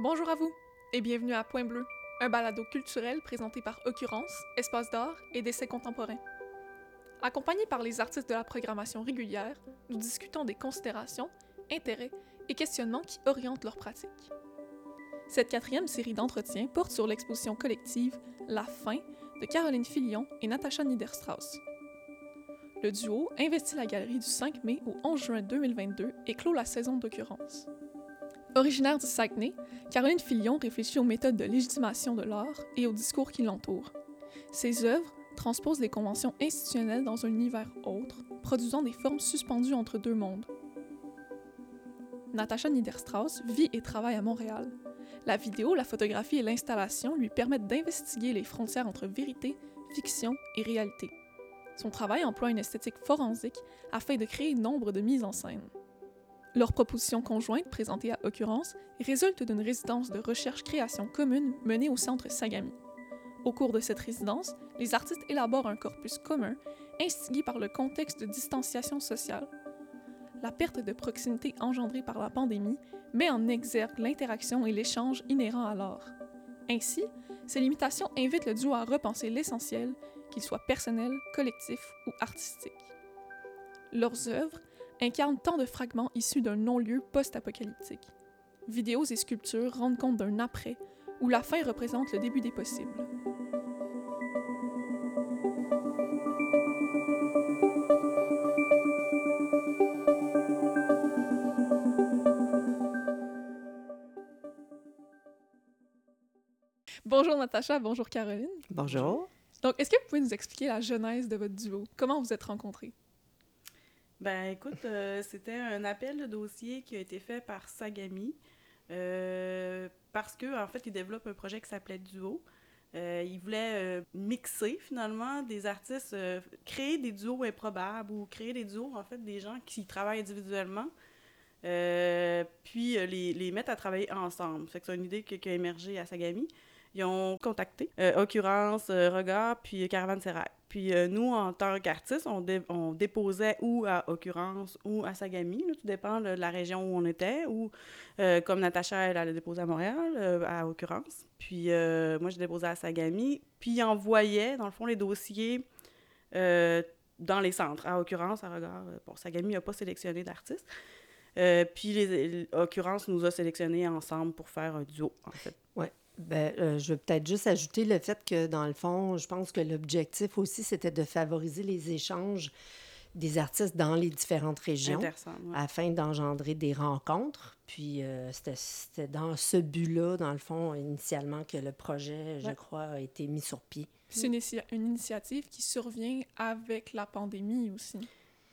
Bonjour à vous et bienvenue à Point Bleu, un balado culturel présenté par Occurrence, Espace d'art et d'essais contemporains. Accompagnés par les artistes de la programmation régulière, nous discutons des considérations, intérêts et questionnements qui orientent leur pratique. Cette quatrième série d'entretiens porte sur l'exposition collective La fin de Caroline Filion et Natacha Niederstrauss. Le duo investit la galerie du 5 mai au 11 juin 2022 et clôt la saison d'occurrence. Originaire du Saguenay, Caroline Filion réfléchit aux méthodes de légitimation de l'art et au discours qui l'entoure. Ses œuvres transposent les conventions institutionnelles dans un univers autre, produisant des formes suspendues entre deux mondes. Natacha Niederstrauss vit et travaille à Montréal. La vidéo, la photographie et l'installation lui permettent d'investiguer les frontières entre vérité, fiction et réalité. Son travail emploie une esthétique forensique afin de créer nombre de mises en scène. Leur proposition conjointe, présentée à Occurrence, résulte d'une résidence de recherche-création commune menée au centre Sagami. Au cours de cette résidence, les artistes élaborent un corpus commun, instigé par le contexte de distanciation sociale. La perte de proximité engendrée par la pandémie met en exergue l'interaction et l'échange inhérents à l'art. Ainsi, ces limitations invitent le duo à repenser l'essentiel, qu'il soit personnel, collectif ou artistique. Leurs œuvres incarnent tant de fragments issus d'un non-lieu post-apocalyptique. Vidéos et sculptures rendent compte d'un après, où la fin représente le début des possibles. Bonjour Natacha, bonjour Caroline. Bonjour. Donc, est-ce que vous pouvez nous expliquer la genèse de votre duo? Comment vous êtes rencontrés? Ben écoute, euh, c'était un appel de dossier qui a été fait par Sagami euh, parce que en fait, il développe un projet qui s'appelait Duo. Euh, il voulait mixer finalement des artistes, créer des duos improbables ou créer des duos en fait des gens qui travaillent individuellement, puis les, les, mettre à travailler ensemble. C'est une idée qui, a émergé à Sagami. Ils ont contacté Occurrence, Regard, puis Caravane Serac. Puis euh, nous, en tant qu'artistes, on, déposait ou à Occurrence ou à Sagami, tout dépend de la région où on était, ou euh, comme Natacha, elle, a déposé à Montréal, euh, à Occurrence. Puis moi, j'ai déposé à Sagami. Puis ils dans le fond, les dossiers dans les centres. À Occurrence, à Regard, bon, Sagami n'a pas sélectionné d'artistes. puis Occurrence nous a sélectionnés ensemble pour faire un duo, en fait. Ouais. Ben, euh, je veux peut-être juste ajouter le fait que, dans le fond, je pense que l'objectif aussi, c'était de favoriser les échanges des artistes dans les différentes régions afin d'engendrer des rencontres. Puis euh, c'était dans ce but-là, dans le fond, initialement, que le projet, je crois, a été mis sur pied. C'est une, une, initiative qui survient avec la pandémie aussi.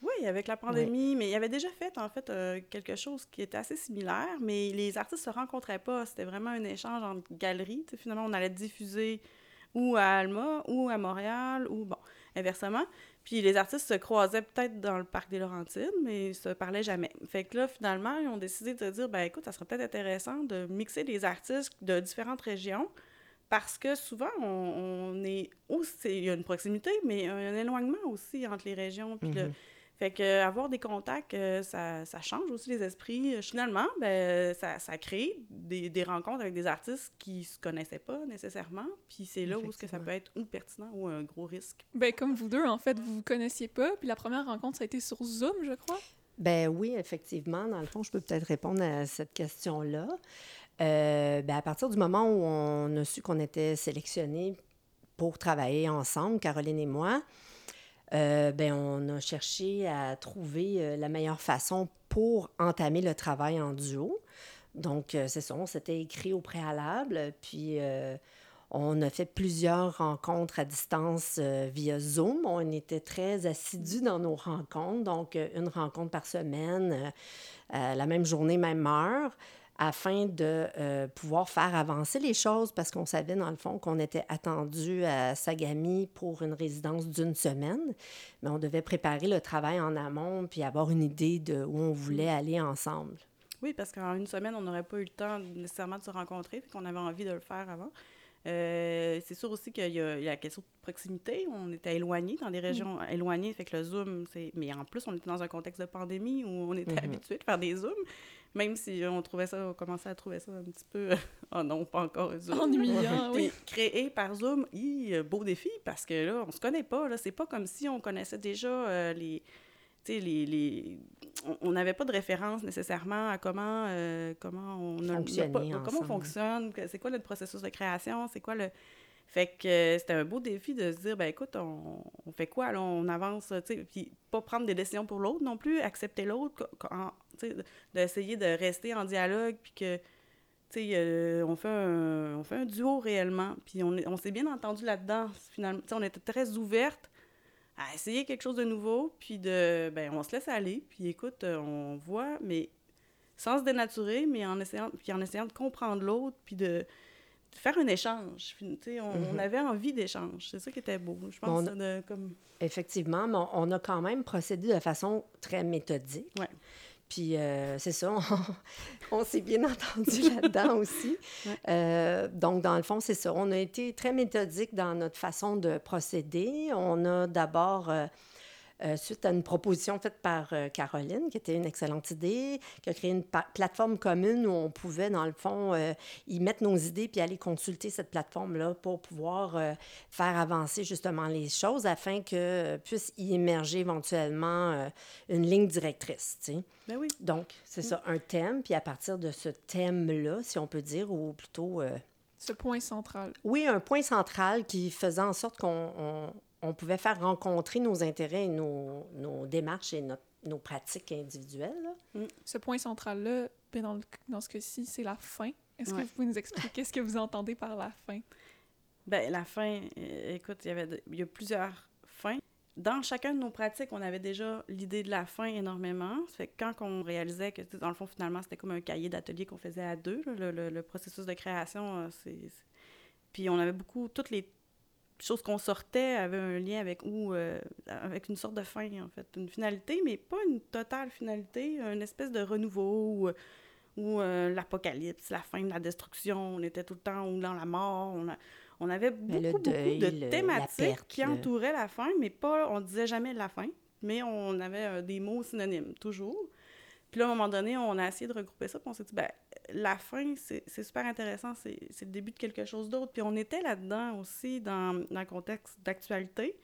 Oui, avec la pandémie, mais il avait déjà fait, en fait, euh, quelque chose qui était assez similaire, mais les artistes se rencontraient pas. C'était vraiment un échange entre galeries. finalement, on allait diffuser ou à Alma, ou à Montréal, ou, bon, inversement. Puis les artistes se croisaient peut-être dans le parc des Laurentides, mais ils se parlaient jamais. Fait que là, finalement, ils ont décidé de dire, ben écoute, ça serait peut-être intéressant de mixer des artistes de différentes régions, parce que souvent, on, est aussi, il y a une proximité, mais un éloignement aussi entre les régions. Puis le, mm-hmm. Fait que euh, avoir des contacts, euh, ça, ça, change aussi les esprits. Euh, finalement, ben, ça, ça crée des, des, rencontres avec des artistes qui se connaissaient pas nécessairement. Puis c'est là où que ça peut être ou pertinent ou un gros risque. Ben comme vous deux, en fait, vous vous connaissiez pas. Puis la première rencontre, ça a été sur Zoom, je crois. Ben oui, effectivement. Dans le fond, je peux peut-être répondre à cette question-là. ben à partir du moment où on a su qu'on était sélectionnés pour travailler ensemble, Caroline et moi, euh, ben, on a cherché à trouver euh, la meilleure façon pour entamer le travail en duo. Donc, euh, c'est ça, on s'était écrit au préalable, puis on a fait plusieurs rencontres à distance via Zoom. On était très assidus dans nos rencontres, donc une rencontre par semaine, la même journée, même heure afin de euh, pouvoir faire avancer les choses parce qu'on savait dans le fond qu'on était attendu à Sagami pour une résidence d'une semaine, mais on devait préparer le travail en amont puis avoir une idée de où on voulait aller ensemble. Oui, parce qu'en une semaine, on n'aurait pas eu le temps nécessairement de se rencontrer, puis qu'on avait envie de le faire avant. Euh, c'est sûr aussi qu'il y, a la question de proximité. On était éloignés, dans des régions éloignées, fait que le Zoom, c'est... Mais en plus, on était dans un contexte de pandémie où on était mm-hmm. habitué de faire des Zooms. Même si on trouvait ça, on commençait à trouver ça un petit peu, oh non, pas encore Zoom. Ennuyant, oui. Créé par Zoom, hi, beau défi, parce que là, on se connaît pas, là. C'est pas comme si on connaissait déjà euh, les... Tu sais, les, les... On n'avait pas de référence nécessairement à comment, euh, comment on... a- pas- comment on fonctionne, c'est quoi notre processus de création, c'est quoi le... Fait que euh, c'était un beau défi de se dire, ben écoute, on, fait quoi, on avance, tu sais, puis pas prendre des décisions pour l'autre non plus, accepter l'autre, tu sais, d'essayer de rester en dialogue, puis que, tu sais, euh, on, fait un, on fait un duo réellement, puis on, on s'est bien entendu là-dedans, finalement, tu sais, on était très ouvertes à essayer quelque chose de nouveau, puis de, ben on se laisse aller, puis écoute, on voit, mais sans se dénaturer, mais en essayant, puis en essayant de comprendre l'autre, puis de faire un échange. Tu sais, on, on Mhm. avait envie d'échange. C'est ça qui était beau. Je On pense a- de, comme... Effectivement, mais on, on a quand même procédé de façon très méthodique. Ouais. Puis euh, c'est ça, on, on s'est bien entendu là-dedans aussi. Ouais. Euh, donc, dans le fond, c'est ça. On a été très méthodique dans notre façon de procéder. On a d'abord, euh, euh, suite à une proposition faite par euh, Caroline, qui était une excellente idée, qui a créé une plateforme commune où on pouvait, dans le fond, euh, y mettre nos idées puis aller consulter cette plateforme-là pour pouvoir faire avancer justement les choses afin que puisse y émerger éventuellement une ligne directrice. tu sais. Ben oui. Donc, c'est ça, un thème, puis à partir de ce thème-là, si on peut dire, ou plutôt, Ce point central. oui, un point central qui faisait en sorte qu'on on, pouvait faire rencontrer nos intérêts et nos, nos démarches et notre- nos pratiques individuelles. là. Ce point central-là, ben, dans, dans ce cas-ci, c'est la fin. Est-ce Ouais. que vous pouvez nous expliquer ce que vous entendez par la fin? Ben, la fin, euh, écoute, il y avait de- il y a plusieurs fins. Dans chacun de nos pratiques, on avait déjà l'idée de la fin énormément. Ça fait que quand on réalisait que, dans le fond, finalement, c'était comme un cahier d'atelier qu'on faisait à deux, là, le, le- le processus de création, euh, c'est- Puis on avait beaucoup... Toutes les choses qu'on sortait avaient un lien avec ou euh, avec une sorte de fin, en fait. Une finalité, mais pas une totale finalité, une espèce de renouveau ou, ou euh, l'apocalypse, la fin de la destruction. On était tout le temps ou dans la mort. On, a- on avait beaucoup, beaucoup de le- thématiques perte, qui le- entouraient la fin, mais pas, on disait jamais la fin, mais on avait euh, des mots synonymes, toujours. Puis là, à un moment donné, on a essayé de regrouper ça, puis on s'est dit, ben, la fin, c'est super intéressant, c'est le début de quelque chose d'autre. Puis on était là-dedans aussi, dans, dans le contexte d'actualité,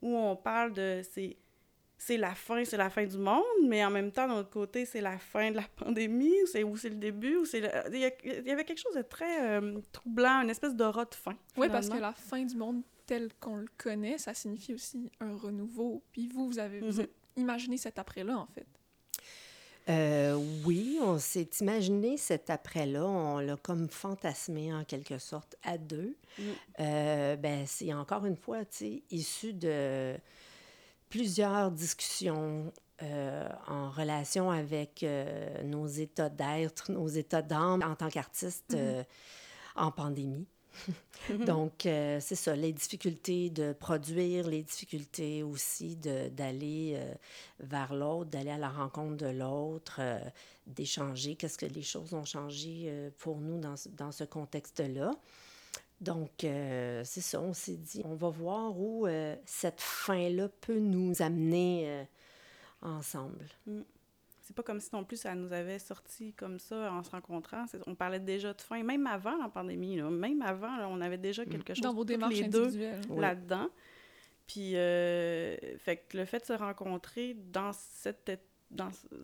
où on parle de, c'est la fin, c'est la fin du monde, mais en même temps, d'un autre côté, c'est la fin de la pandémie, ou c'est le début, ou c'est il y, avait quelque chose de très euh, troublant, une espèce d'aura de fin. Oui, parce que finalement. la fin du monde tel qu'on le connaît, ça signifie aussi un renouveau. Puis vous, vous avez vous Mhm. avez imaginé cet après-là, en fait. Euh, oui, on s'est imaginé cet après-là, on l'a comme fantasmé en quelque sorte à deux. Mm. Euh, ben, c'est encore une fois, tu sais, issu de plusieurs discussions euh, en relation avec nos états d'être, nos états d'âme en tant qu'artiste euh, en pandémie. Donc, euh, c'est ça, les difficultés de produire, les difficultés aussi d'aller euh, vers l'autre, d'aller à la rencontre de l'autre, euh, d'échanger, qu'est-ce que les choses ont changé pour nous dans, ce- dans ce contexte-là. Donc, c'est ça, on s'est dit, on va voir où cette fin-là peut nous amener ensemble. C'est pas comme si non plus ça nous avait sorti comme ça en se rencontrant. C'est- On parlait déjà de fin, même avant la pandémie. là. Même avant, là, on avait déjà quelque chose Dans vos démarches les deux individuelles. Oui. là-dedans. Puis, euh, fait que le fait de se rencontrer dans cette...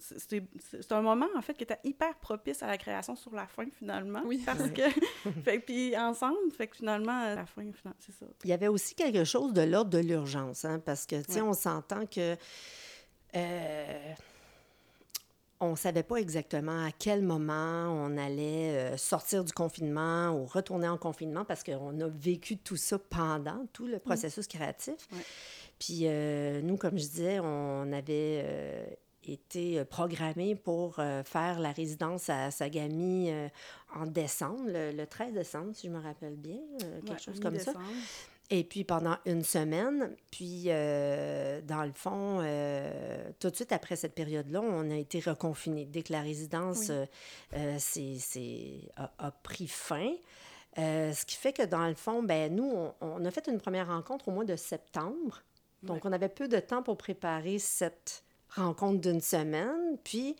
c'est- un moment, en fait, qui était hyper propice à la création sur la fin, finalement. Oui. Parce que... fait que, puis ensemble, fait que finalement, la fin, finalement, c'est ça. Il y avait aussi quelque chose de l'ordre de l'urgence, hein, parce que, tu sais, Ouais. on s'entend que... euh, on ne savait pas exactement à quel moment on allait euh, sortir du confinement ou retourner en confinement parce qu'on a vécu tout ça pendant tout le processus créatif. Ouais. Puis euh, nous, comme je disais, on avait euh, été programmés pour euh, faire la résidence à Sagami en décembre, le, le 13 décembre, si je me rappelle bien, quelque Ouais, chose comme ça. Et puis pendant une semaine, puis euh, dans le fond, euh, tout de suite après cette période-là, on a été reconfinés. Dès que la résidence Oui. euh, euh, a, a pris fin, ce qui fait que dans le fond, ben nous, on, on a fait une première rencontre au mois de septembre. Donc, on avait peu de temps pour préparer cette rencontre d'une semaine. Puis,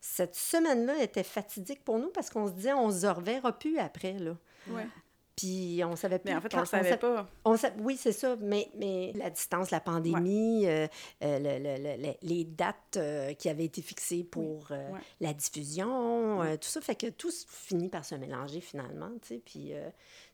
cette semaine-là était fatidique pour nous parce qu'on se disait, on se reverra plus après, là. Ouais. Puis on savait plus. Mais en fait, on le savait sa- pas. on sa- oui, c'est ça, mais, mais la distance, la pandémie, euh, euh, le- le- le- le- les dates euh, qui avaient été fixées pour euh, Ouais. la diffusion, tout ça fait que tout finit par se mélanger finalement, tu sais, puis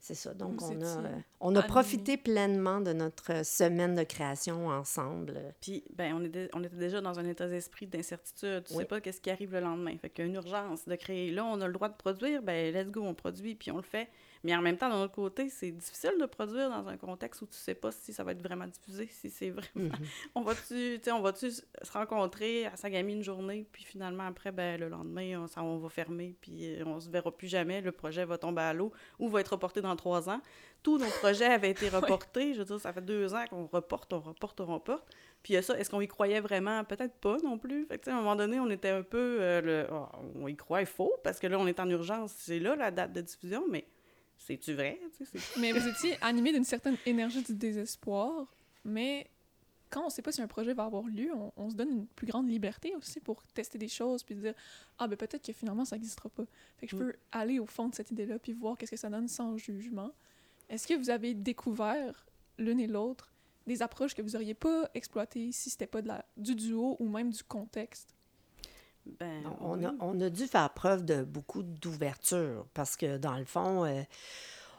c'est ça. Donc, on a, on a profité pleinement de notre semaine de création ensemble. Puis, ben, on, dé- on était déjà dans un état d'esprit d'incertitude. Tu Oui. sais pas qu'est-ce qui arrive le lendemain. Fait qu'il y a une urgence de créer. Là, on a le droit de produire, ben, let's go, on produit, puis on le fait. Mais en même temps, d'un autre côté, c'est difficile de produire dans un contexte où tu sais pas si ça va être vraiment diffusé, si c'est vraiment... Mhm. on va-tu, on va-tu se rencontrer à Sagami une journée, puis finalement, après, ben, le lendemain, on, ça, on va fermer, puis euh, on se verra plus jamais, le projet va tomber à l'eau ou va être reporté dans trois ans. Tous nos projets avaient été reportés. Je veux dire, ça fait deux ans qu'on reporte, on reporte, on reporte. Puis il y a ça, est-ce qu'on y croyait vraiment? Peut-être pas non plus. Fait que, à un moment donné, on était un peu... euh, le, Ah, on y croit, il faut, parce que là, on est en urgence. C'est là la date de diffusion, mais c'est-tu vrai? Mais vous étiez animé d'une certaine énergie du désespoir, mais quand on sait pas si un projet va avoir lieu, on, on se donne une plus grande liberté aussi pour tester des choses puis dire ah ben peut-être que finalement ça n'existera pas. Fait que je Mm. peux aller au fond de cette idée-là puis voir qu'est-ce que ça donne sans jugement. Est-ce que vous avez découvert l'une et l'autre des approches que vous auriez pas exploitées si c'était pas de la, du duo ou même du contexte? Ben, On oui. a, on a dû faire preuve de beaucoup d'ouverture parce que, dans le fond, euh,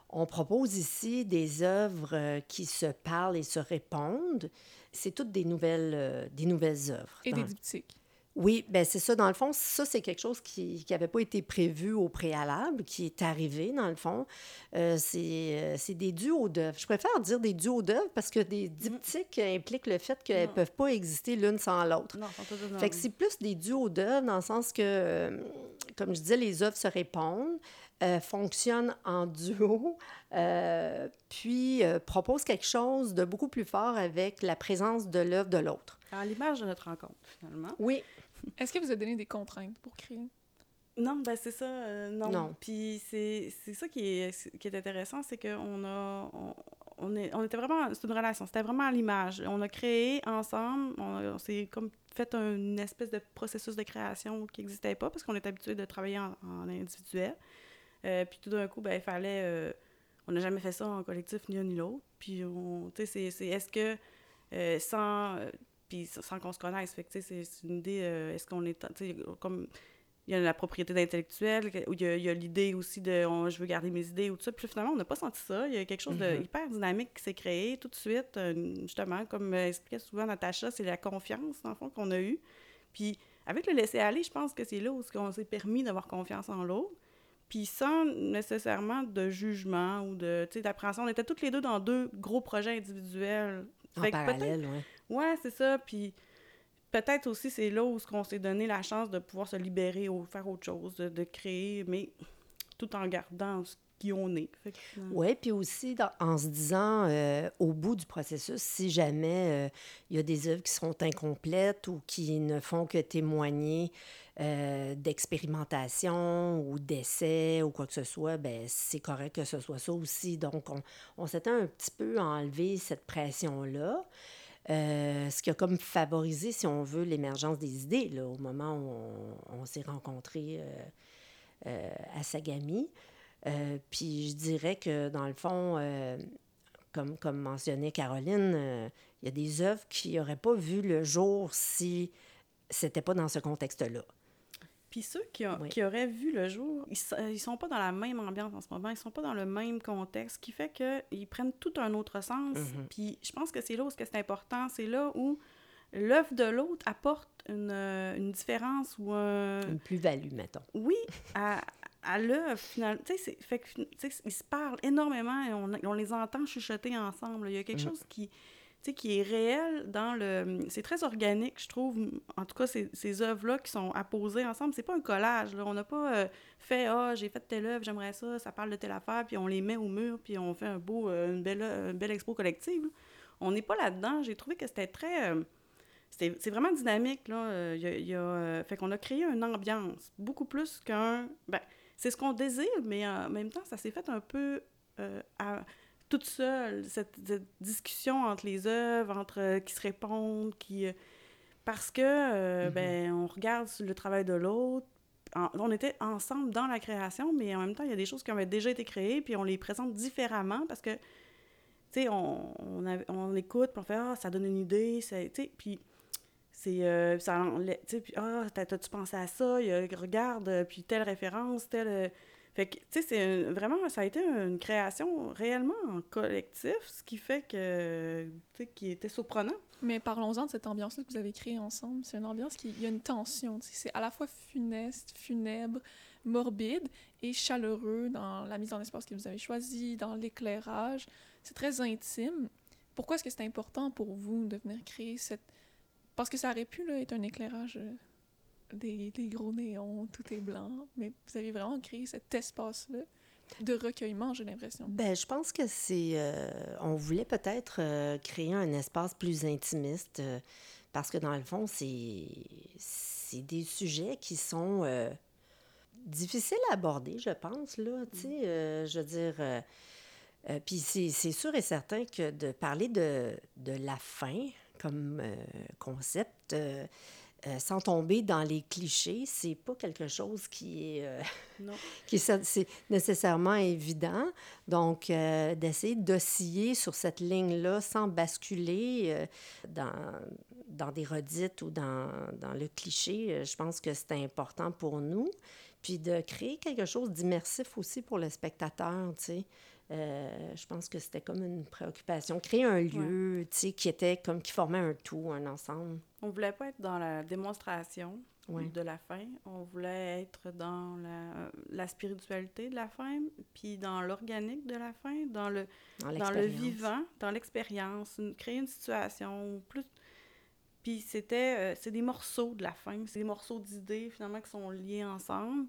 on propose ici des œuvres euh, qui se parlent et se répondent. C'est toutes des nouvelles, euh, des nouvelles œuvres. Et dans des diptyques. Oui, ben c'est ça. Dans le fond, ça, c'est quelque chose qui n'avait pas été prévu au préalable, qui est arrivé, dans le fond. Euh, c'est euh, c'est des duos d'œuvres. Je préfère dire des duos d'œuvres parce que des diptyques impliquent le fait qu'elles ne peuvent pas exister l'une sans l'autre. Non, Fait que c'est plus des duos d'œuvres dans le sens que, euh, comme je disais, les œuvres se répondent, euh, fonctionnent en duo, euh, puis euh, proposent quelque chose de beaucoup plus fort avec la présence de l'œuvre de l'autre. À l'image de notre rencontre, finalement. Oui, Est-ce que vous avez donné des contraintes pour créer? Non, ben c'est ça, euh, non. Non. Puis c'est c'est ça qui est, qui est intéressant, c'est qu'on a... On, on, est, on était vraiment... C'est une relation, c'était vraiment à l'image. On a créé ensemble, on, on s'est comme fait un- une espèce de processus de création qui n'existait pas parce qu'on est habitué de travailler en, en individuel. Euh, puis tout d'un coup, ben il fallait... euh, on n'a jamais fait ça en collectif, ni un ni l'autre. Puis, on, tu sais, c'est- c'est est-ce que euh, sans... puis sans qu'on se connaisse, fait que, c'est une idée, euh, est-ce qu'on est... Comme il y a la propriété d'intellectuel, où il y a, l'idée aussi de on- je veux garder mes idées ou tout ça. Puis finalement, on n'a pas senti ça. Il y a quelque chose de Mhm. hyper dynamique qui s'est créé tout de suite. euh, justement, comme euh, expliquait souvent Natacha, c'est la confiance, en fond, qu'on a eue. Puis avec le laisser-aller, je pense que c'est là où on s'est permis d'avoir confiance en l'autre. Puis sans nécessairement de jugement ou de, d'appréhension. On était toutes les deux dans deux gros projets individuels. en Fait parallèle, oui. Ouais, c'est ça. Puis peut-être aussi, c'est là où on s'est donné la chance de pouvoir se libérer ou faire autre chose, de, créer, mais tout en gardant ce qui on est. Oui, puis aussi en se disant, euh, au bout du processus, si jamais euh, il y a des œuvres qui seront incomplètes ou qui ne font que témoigner euh, d'expérimentation ou d'essai ou quoi que ce soit, ben c'est correct que ce soit ça aussi. Donc, on, on s'était un petit peu enlevé cette pression-là. Euh, ce qui a comme favorisé, si on veut, l'émergence des idées là, au moment où on, s'est rencontrés euh, euh, à Sagami. Puis je dirais que dans le fond, comme, comme mentionnait Caroline, il y a des œuvres qui n'auraient pas vu le jour si c'était pas dans ce contexte-là. Puis ceux qui, Oui. qui auraient vu le jour, ils, ils sont pas dans la même ambiance en ce moment, ils sont pas dans le même contexte, ce qui fait qu'ils prennent tout un autre sens. Mhm. Puis je pense que c'est là où c'est important, c'est là où l'œuvre de l'autre apporte une, une différence ou un, Une plus-value, mettons. oui, à, à l'œuvre, finalement. Tu sais, c'est- fait que, tu sais, ils se parlent énormément et on, on les entend chuchoter ensemble. Il y a quelque Mhm. chose qui, tu sais, qui est réel dans le... C'est très organique, je trouve. En tout cas, ces, œuvres-là qui sont apposées ensemble, c'est pas un collage. Là. On n'a pas euh, fait « Ah, j'ai fait telle œuvre, j'aimerais ça, ça parle de telle affaire », puis on les met au mur, puis on fait un beau, euh, une, belle, une belle expo collective. On n'est pas là-dedans. J'ai trouvé que c'était très... euh, c'est vraiment dynamique, là. Euh, il y a- euh, fait qu'on a créé une ambiance, beaucoup plus qu'un... Ben, c'est ce qu'on désire, mais en même temps, ça s'est fait un peu euh, toute seule, cette, cette discussion entre les œuvres, entre euh, qui se répondent, qui... euh, parce que, euh, Mhm. ben, on regarde le travail de l'autre. On était ensemble dans la création, mais en même temps, il y a des choses qui avaient déjà été créées, puis on les présente différemment parce que, tu sais, on, on, on écoute, puis on fait « Ah, ça donne une idée, tu sais, puis c'est... euh, ça tu sais, puis « Ah, t'as- t'as-tu pensé à ça? Il y a- Regarde, puis telle référence, telle... Fait tu sais, c'est vraiment, ça a été une création réellement en collectif, ce qui fait que, tu sais, qui était surprenant. Mais parlons-en de cette ambiance-là que vous avez créée ensemble. C'est une ambiance qui... Il y a une tension. C'est à la fois funeste, funèbre, morbide et chaleureux dans la mise en espace que vous avez choisie, dans l'éclairage. C'est très intime. Pourquoi est-ce que c'est important pour vous de venir créer cette... Parce que ça aurait pu là, être un éclairage euh, des, des gros néons, tout est blanc, mais vous avez vraiment créé cet espace-là de recueillement, j'ai l'impression. Ben, je pense que c'est. euh, on voulait peut-être euh, créer un espace plus intimiste euh, parce que dans le fond, c'est des sujets qui sont difficiles à aborder, je pense là. Tu sais, je veux dire. euh, Puis c'est sûr et certain que de parler de, de la faim comme euh, concept, euh, euh, sans tomber dans les clichés, c'est pas quelque chose qui est. euh, Non. qui est nécessairement évident. Donc, euh, d'essayer d'osciller sur cette ligne-là sans basculer dans, dans des redites ou dans, dans le cliché, je pense que c'est important pour nous. Puis de créer quelque chose d'immersif aussi pour le spectateur, tu sais. Euh, je pense que c'était comme une préoccupation. Créer un lieu, tu sais, qui était comme, qui formait un tout, un ensemble. On voulait pas être dans la démonstration de la fin. On voulait être dans la, la spiritualité de la fin, puis dans l'organique de la fin, dans le, Dans, dans le vivant, dans l'expérience, créer une situation plus... Puis c'était... euh, c'est des morceaux de la fin, c'est des morceaux d'idées, finalement, qui sont liés ensemble.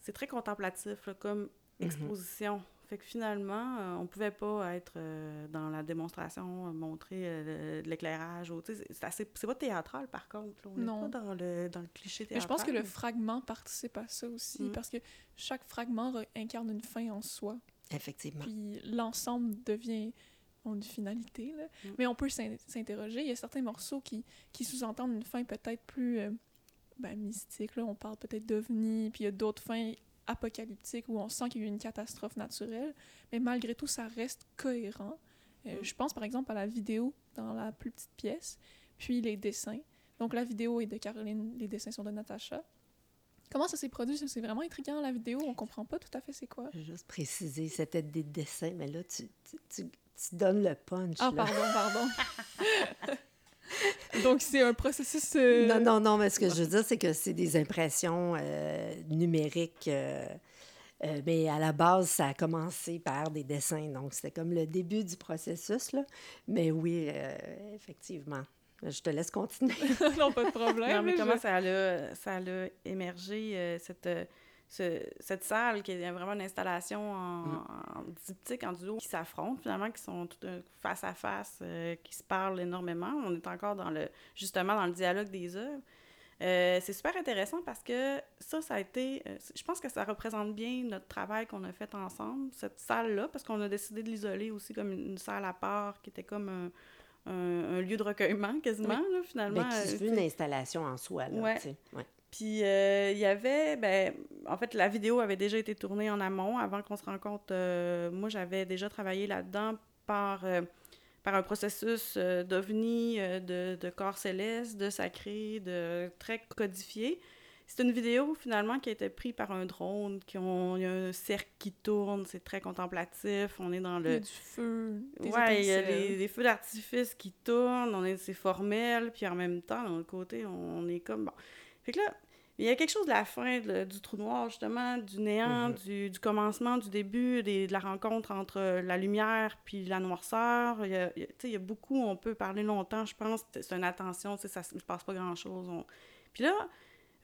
C'est très contemplatif, là, comme Mhm. exposition. Fait que finalement, euh, on pouvait pas être euh, dans la démonstration, euh, montrer euh, de l'éclairage. ou, tu sais, C'est pas théâtral, par contre. là. On n'est Non. pas dans le, dans le cliché Mais théâtral. je pense que le fragment participe à ça aussi, Mm. parce que chaque fragment incarne une fin en soi. Effectivement. Puis l'ensemble devient une finalité. Là. Mm. Mais on peut s'in- s'interroger. Il y a certains morceaux qui, qui sous-entendent une fin peut-être plus euh, ben, mystique. Là. On parle peut-être d'ovnis, puis il y a d'autres fins apocalyptiques où on sent qu'il y a eu une catastrophe naturelle. Mais malgré tout, ça reste cohérent. Euh, Mm. Je pense par exemple à la vidéo dans la plus petite pièce, puis les dessins. Donc la vidéo est de Caroline, les dessins sont de Natacha. Comment ça s'est produit? C'est vraiment intriguant, la vidéo. On comprend pas tout à fait c'est quoi. Je vais juste préciser, c'était des dessins, mais là, tu, tu, tu, tu donnes le punch. Ah, là. pardon, pardon. Donc, c'est un processus... euh, Non, non, non, mais ce que je veux dire, c'est que c'est des impressions euh, numériques. euh, euh, mais à la base, ça a commencé par des dessins. Donc, c'était comme le début du processus. Là. Mais oui, euh, effectivement. Je te laisse continuer. non, pas de problème. Non, mais comment je- ça a, ça a émergé, euh, cette, euh, ce- cette salle qui est vraiment une installation en, Mm. en diptyque, en duo, qui s'affrontent finalement, qui sont tout face à face, euh, qui se parlent énormément. On est encore dans le, justement dans le dialogue des œuvres. Euh, c'est super intéressant parce que ça, ça a été... euh, je pense que ça représente bien notre travail qu'on a fait ensemble, cette salle-là, parce qu'on a décidé de l'isoler aussi comme une, une salle à part qui était comme un, un- un lieu de recueillement quasiment, là, finalement. Mais qui se veut une installation en soi. Là, Ouais. tu sais. Ouais. Puis euh, il y avait, ben, en fait, la vidéo avait déjà été tournée en amont avant qu'on se rencontre. euh, moi, j'avais déjà travaillé là-dedans par, euh, par un processus euh, d'ovni, de, de corps céleste, de sacré, de très codifié. C'est une vidéo finalement qui a été prise par un drone, qui ont, il y a un cercle qui tourne, c'est très contemplatif, on est dans Il y a le... du feu, des Ouais, il y a les, les feux d'artifice qui tournent, on est, c'est formel, puis en même temps, l'autre côté, on est comme, bon. Fait que là, il y a quelque chose de la fin de- du trou noir, justement, du néant, Mhm. du, du commencement, du début, des- de la rencontre entre la lumière puis la noirceur. Il y a, il y a- tu sais, il y a beaucoup, on peut parler longtemps, je pense, c'est une attention, ça ne se passe pas grand-chose. on- Puis là,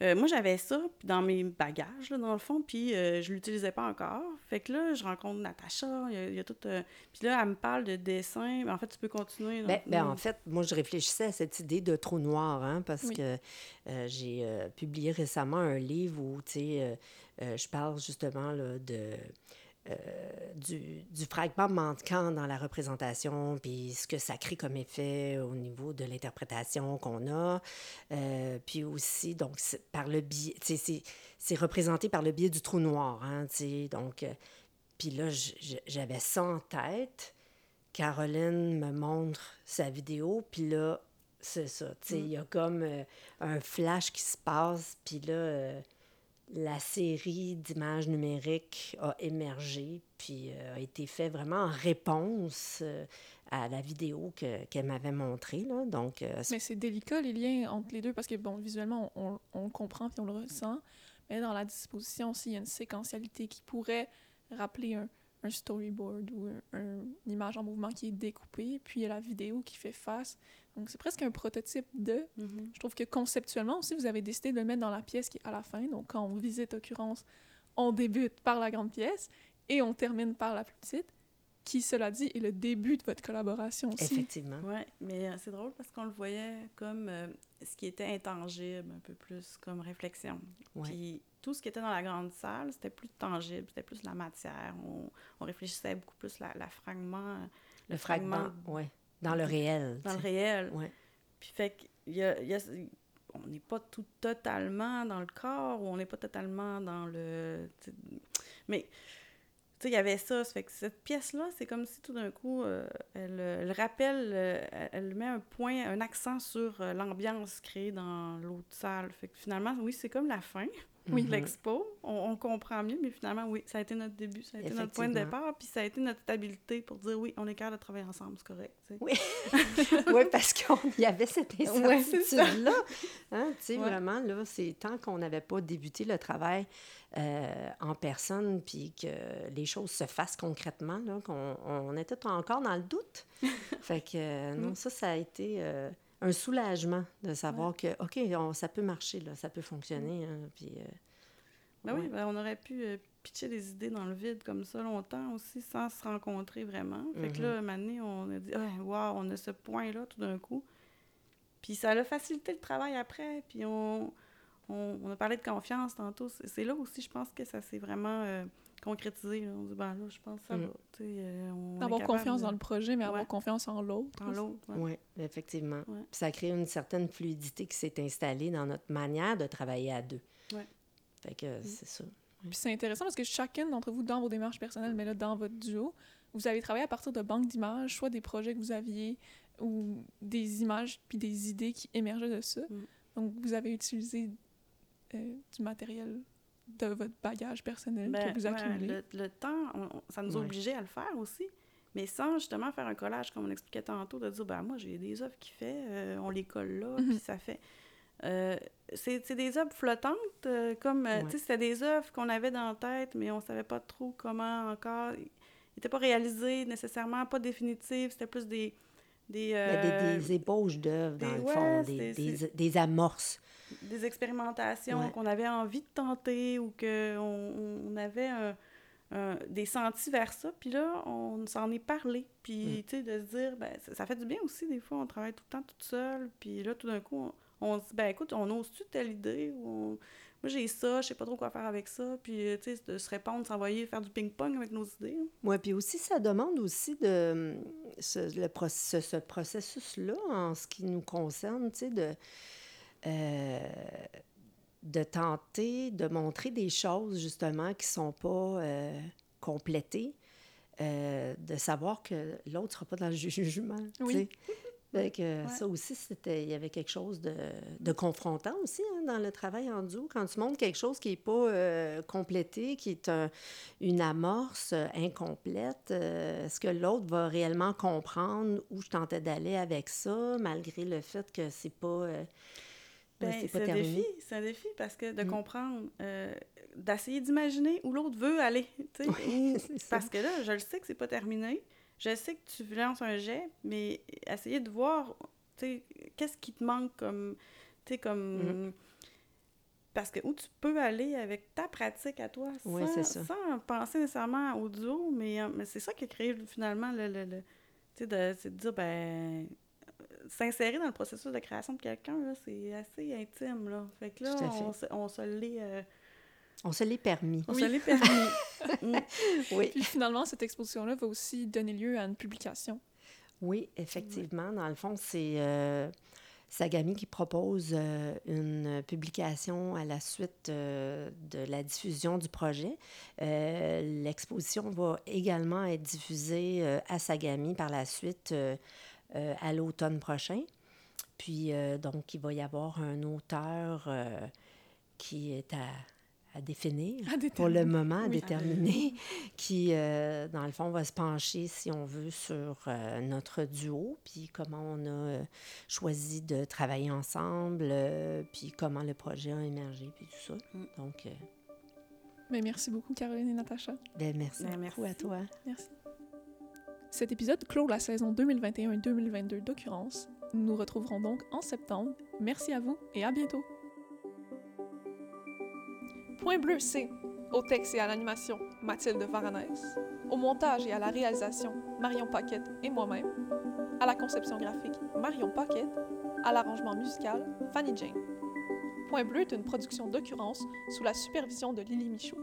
euh, moi, j'avais ça puis dans mes bagages, là, dans le fond, puis euh, je l'utilisais pas encore. Fait que là, je rencontre Natacha, il y a, il y a tout... euh, Puis là, elle me parle de dessin. Mais en fait, tu peux continuer. Ben, ben, Mm. en fait, moi, je réfléchissais à cette idée de trou noir, hein, parce Oui. que euh, j'ai publié récemment un livre où, tu sais, je parle justement là, de, euh, du, du, fragment manquant dans la représentation, puis ce que ça crée comme effet au niveau de l'interprétation qu'on a. Euh, puis aussi, donc, par le biais, c'est représenté par le biais du trou noir, hein, donc, euh, puis là, j'avais ça en tête. Caroline me montre sa vidéo, puis là, c'est ça, tu sais, il y a comme un flash qui se passe, puis là la série d'images numériques a émergé, puis euh, a été fait vraiment en réponse euh, à la vidéo qu'elle m'avait montrée. Là. Donc, euh, mais c'est délicat, les liens entre les deux, parce que, bon, visuellement, on, on le comprend puis on le ressent, mais dans la disposition aussi, il y a une séquentialité qui pourrait rappeler un, un storyboard ou une image en mouvement qui est découpée, puis il y a la vidéo qui fait face. Donc, c'est presque un prototype de. Mm-hmm. Je trouve que conceptuellement aussi, vous avez décidé de le mettre dans la pièce qui est à la fin. Donc, quand on visite Occurrence, on débute par la grande pièce et on termine par la plus petite, qui, cela dit, est le début de votre collaboration aussi. Effectivement. Oui, mais euh, c'est drôle parce qu'on le voyait comme euh, ce qui était intangible, un peu plus comme réflexion. Puis tout ce qui était dans la grande salle, c'était plus tangible, c'était plus la matière. On, on réfléchissait beaucoup plus la, la fragment. Le, fragment, oui. Dans le réel. Dans le réel. Oui. Puis fait qu'il y a, y a, on n'est pas tout totalement dans le corps ou on n'est pas totalement dans le. Mais tu sais, il y avait ça. Ça fait que cette pièce-là, c'est comme si tout d'un coup, euh, elle, elle, rappelle, euh, elle met un point, un accent sur euh, l'ambiance créée dans l'autre salle. Fait que finalement, oui, c'est comme la fin oui. Mhm. l'expo. On, comprend mieux, mais finalement, oui, ça a été notre début, ça a été notre point de départ, puis ça a été notre stabilité pour dire oui, on est capable de travailler ensemble, c'est correct. Oui. oui, parce qu'il y avait cette incertitude-là. hein, tu sais, vraiment, là, c'est tant qu'on n'avait pas débuté le travail euh, en personne, puis que les choses se fassent concrètement, là, qu'on on était encore dans le doute. fait que, euh, non, mm. ça, ça a été... Euh, un soulagement de savoir que, OK, ça peut marcher, là, ça peut fonctionner. Hein, puis, euh, ben oui, ben, on aurait pu euh, pitcher des idées dans le vide comme ça longtemps aussi, sans se rencontrer vraiment. Fait que là, mm-hmm. un on a dit, oh, wow, on a ce point-là tout d'un coup. Puis ça a facilité le travail après. Puis on, on, a parlé de confiance tantôt. C'est là aussi, je pense que ça s'est vraiment. Euh, concrétiser. On dit, ben là, je pense que ça mm. va. Euh, avoir confiance dans le projet, mais avoir confiance en l'autre. En l'autre, oui. effectivement. Puis ça crée une certaine fluidité qui s'est installée dans notre manière de travailler à deux. Oui. Fait que mm. c'est ça. Puis c'est intéressant parce que chacune d'entre vous, dans vos démarches personnelles, mais là, dans votre duo, vous avez travaillé à partir de banques d'images, soit des projets que vous aviez ou des images puis des idées qui émergeaient de ça. Mm. Donc, vous avez utilisé euh, du matériel de votre bagage personnel que ben, vous accumulez. le, temps, ça nous obligeait à le faire aussi. Mais sans justement faire un collage, comme on expliquait tantôt, de dire, ben moi, j'ai des œuvres qui fait, euh, on les colle là, mhm. puis ça fait. Euh, c'est des œuvres flottantes, euh, comme, tu sais, c'était des œuvres qu'on avait dans la tête, mais on savait pas trop comment encore. Ils n'étaient pas réalisés nécessairement, pas définitifs, c'était plus des. Des, des, des, ébauches d'œuvres, dans le fond, des, des, amorces des expérimentations qu'on avait envie de tenter ou qu'on on avait des sentis vers ça. Puis là, on s'en est parlé. Puis, mm. tu sais, de se dire, ben, ça, fait du bien aussi, des fois, on travaille tout le temps toute seule. Puis là, tout d'un coup, on, se dit, ben écoute, on ose-tu telle idée? Ou Moi, j'ai ça, je sais pas trop quoi faire avec ça. Puis, tu sais, de se répondre, s'envoyer, faire du ping-pong avec nos idées. Oui, puis aussi, ça demande aussi de ce, le, ce processus-là, en ce qui nous concerne, tu sais, de euh, de tenter de montrer des choses justement qui ne sont pas euh, complétées, euh, de savoir que l'autre ne sera pas dans le jugement. Oui. Ça aussi, c'était, il y avait quelque chose de, de confrontant aussi hein, dans le travail en duo. Quand tu montres quelque chose qui n'est pas complété, qui est une amorce incomplète, est-ce que l'autre va réellement comprendre où je tentais d'aller avec ça, malgré le fait que c'est pas ben, c'est un défi, c'est un défi parce que de mm. comprendre, euh, d'essayer d'imaginer où l'autre veut aller, oui, parce que là, je le sais que c'est pas terminé, je sais que tu lances un jet, mais essayer de voir, tu sais, qu'est-ce qui te manque comme, tu sais, comme... Mm. Parce que où tu peux aller avec ta pratique à toi, sans, sans penser nécessairement au duo, mais, euh, mais c'est ça qui a créé finalement le... le, le tu sais, de, de dire, ben s'insérer dans le processus de création de quelqu'un, c'est assez intime, là. Fait que là, on, on, se l'est... Euh, On se l'est permis. On Oui. se l'est permis. Mm. Oui. Puis finalement, cette exposition-là va aussi donner lieu à une publication. Oui, effectivement. Dans le fond, c'est euh, Sagami qui propose euh, une publication à la suite euh, de la diffusion du projet. Euh, L'exposition va également être diffusée euh, à Sagami par la suite euh, euh, à l'automne prochain. Puis, euh, donc, il va y avoir un auteur euh, qui est à, à définir À pour le moment à Oui. déterminer, qui, euh, dans le fond, va se pencher, si on veut, sur euh, notre duo, puis comment on a euh, choisi de travailler ensemble, euh, puis comment le projet a émergé, puis tout ça. Mm. Donc, euh, Mais merci beaucoup, Caroline et Natacha. ben, merci Ben, beaucoup merci. à toi. Merci. Cet épisode clôt la saison 2021-2022 d'Occurrence. Nous nous retrouverons donc en septembre. Merci à vous et à bientôt. Point bleu, c'est au texte et à l'animation, Mathilde Varanès. Au montage et à la réalisation, Marion Paquette et moi-même. À la conception graphique, Marion Paquette. À l'arrangement musical, Fanny Jane. Point bleu est une production d'occurrence sous la supervision de Lily Michaud.